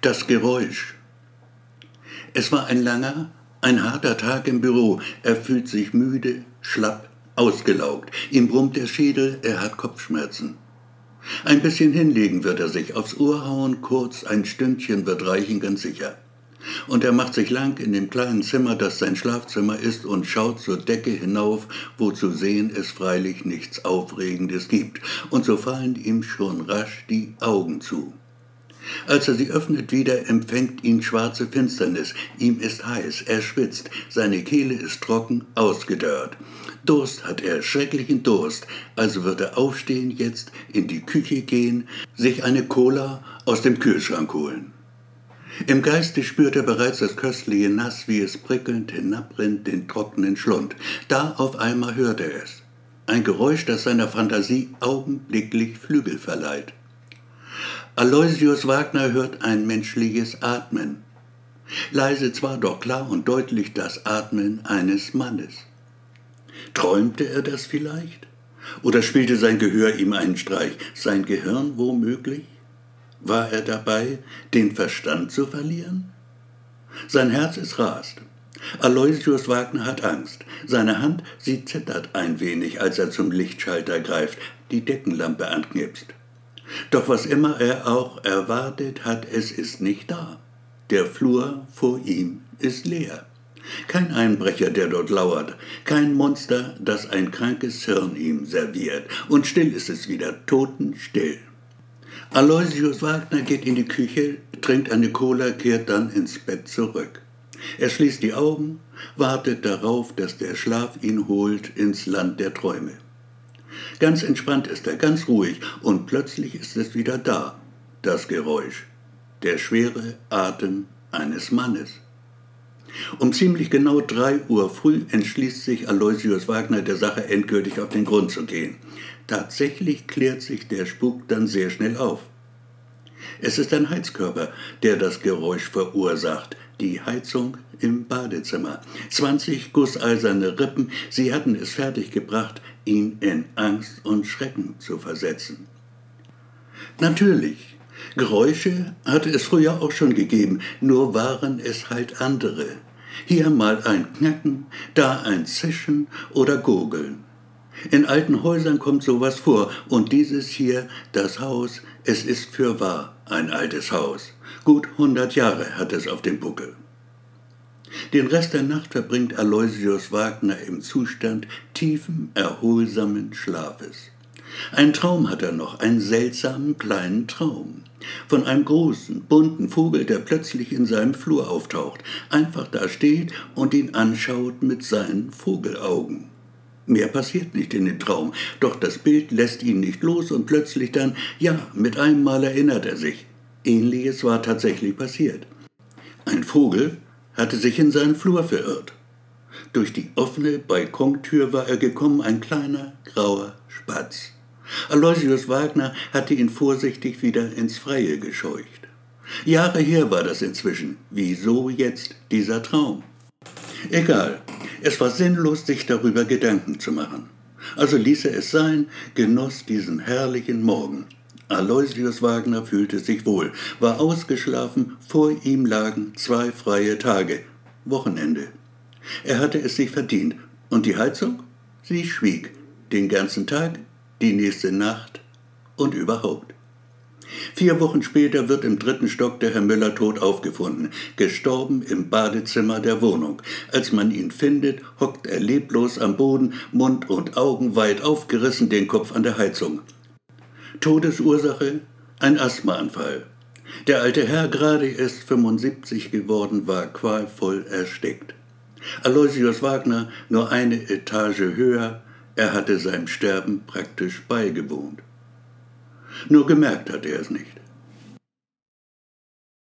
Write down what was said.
Das Geräusch. Es war ein langer, ein harter Tag im Büro. Er fühlt sich müde, schlapp, ausgelaugt. Ihm brummt der Schädel, er hat Kopfschmerzen. Ein bisschen hinlegen wird er sich, aufs Ohr hauen, kurz, ein Stündchen wird reichen, ganz sicher. Und er macht sich lang in dem kleinen Zimmer, das sein Schlafzimmer ist, und schaut zur Decke hinauf, wo zu sehen es freilich nichts Aufregendes gibt. Und so fallen ihm schon rasch die Augen zu. Als er sie öffnet wieder, empfängt ihn schwarze Finsternis. Ihm ist heiß, er schwitzt, seine Kehle ist trocken, ausgedörrt. Durst hat er, schrecklichen Durst. Also wird er aufstehen jetzt, in die Küche gehen, sich eine Cola aus dem Kühlschrank holen. Im Geiste spürt er bereits das köstliche Nass, wie es prickelnd hinabrinnt den trockenen Schlund. Da auf einmal hört er es. Ein Geräusch, das seiner Fantasie augenblicklich Flügel verleiht. Aloysius Wagner hört ein menschliches Atmen. Leise zwar, doch klar und deutlich das Atmen eines Mannes. Träumte er das vielleicht? Oder spielte sein Gehör ihm einen Streich? Sein Gehirn womöglich? War er dabei, den Verstand zu verlieren? Sein Herz ist rast. Aloysius Wagner hat Angst. Seine Hand, sie zittert ein wenig, als er zum Lichtschalter greift, die Deckenlampe anknipst. Doch was immer er auch erwartet hat, es ist nicht da. Der Flur vor ihm ist leer. Kein Einbrecher, der dort lauert, kein Monster, das ein krankes Hirn ihm serviert. Und still ist es wieder, totenstill. Aloysius Wagner geht in die Küche, trinkt eine Cola, kehrt dann ins Bett zurück. Er schließt die Augen, wartet darauf, dass der Schlaf ihn holt ins Land der Träume. Ganz entspannt ist er, ganz ruhig, und plötzlich ist es wieder da, das Geräusch, der schwere Atem eines Mannes. Um ziemlich genau drei Uhr früh entschließt sich Aloysius Wagner der Sache endgültig auf den Grund zu gehen. Tatsächlich klärt sich der Spuk dann sehr schnell auf. Es ist ein Heizkörper, der das Geräusch verursacht, die Heizung im Badezimmer. 20 gusseiserne Rippen, sie hatten es fertiggebracht, ihn in Angst und Schrecken zu versetzen. Natürlich, Geräusche hatte es früher auch schon gegeben, nur waren es halt andere. Hier mal ein Knacken, da ein Zischen oder Gurgeln. In alten Häusern kommt sowas vor, und dieses hier, das Haus, es ist für wahr ein altes Haus. Gut hundert Jahre hat es auf dem Buckel. Den Rest der Nacht verbringt Aloysius Wagner im Zustand tiefen, erholsamen Schlafes. Ein Traum hat er noch, einen seltsamen kleinen Traum. Von einem großen, bunten Vogel, der plötzlich in seinem Flur auftaucht, einfach da steht und ihn anschaut mit seinen Vogelaugen. Mehr passiert nicht in dem Traum, doch das Bild lässt ihn nicht los und plötzlich dann, ja, mit einem Mal erinnert er sich. Ähnliches war tatsächlich passiert. Ein Vogel hatte sich in seinen Flur verirrt. Durch die offene Balkontür war er gekommen, ein kleiner, grauer Spatz. Aloysius Wagner hatte ihn vorsichtig wieder ins Freie gescheucht. Jahre her war das inzwischen. Wieso jetzt dieser Traum? Egal, es war sinnlos, sich darüber Gedanken zu machen. Also ließ er es sein, genoss diesen herrlichen Morgen. Aloysius Wagner fühlte sich wohl, war ausgeschlafen, vor ihm lagen zwei freie Tage, Wochenende. Er hatte es sich verdient. Und die Heizung? Sie schwieg, den ganzen Tag, die nächste Nacht und überhaupt. Vier Wochen später wird im dritten Stock der Herr Müller tot aufgefunden, gestorben im Badezimmer der Wohnung. Als man ihn findet, hockt er leblos am Boden, Mund und Augen weit aufgerissen, den Kopf an der Heizung. Todesursache? Ein Asthmaanfall. Der alte Herr, gerade erst 75 geworden, war qualvoll erstickt. Aloysius Wagner nur eine Etage höher, er hatte seinem Sterben praktisch beigewohnt. Nur gemerkt hat er es nicht.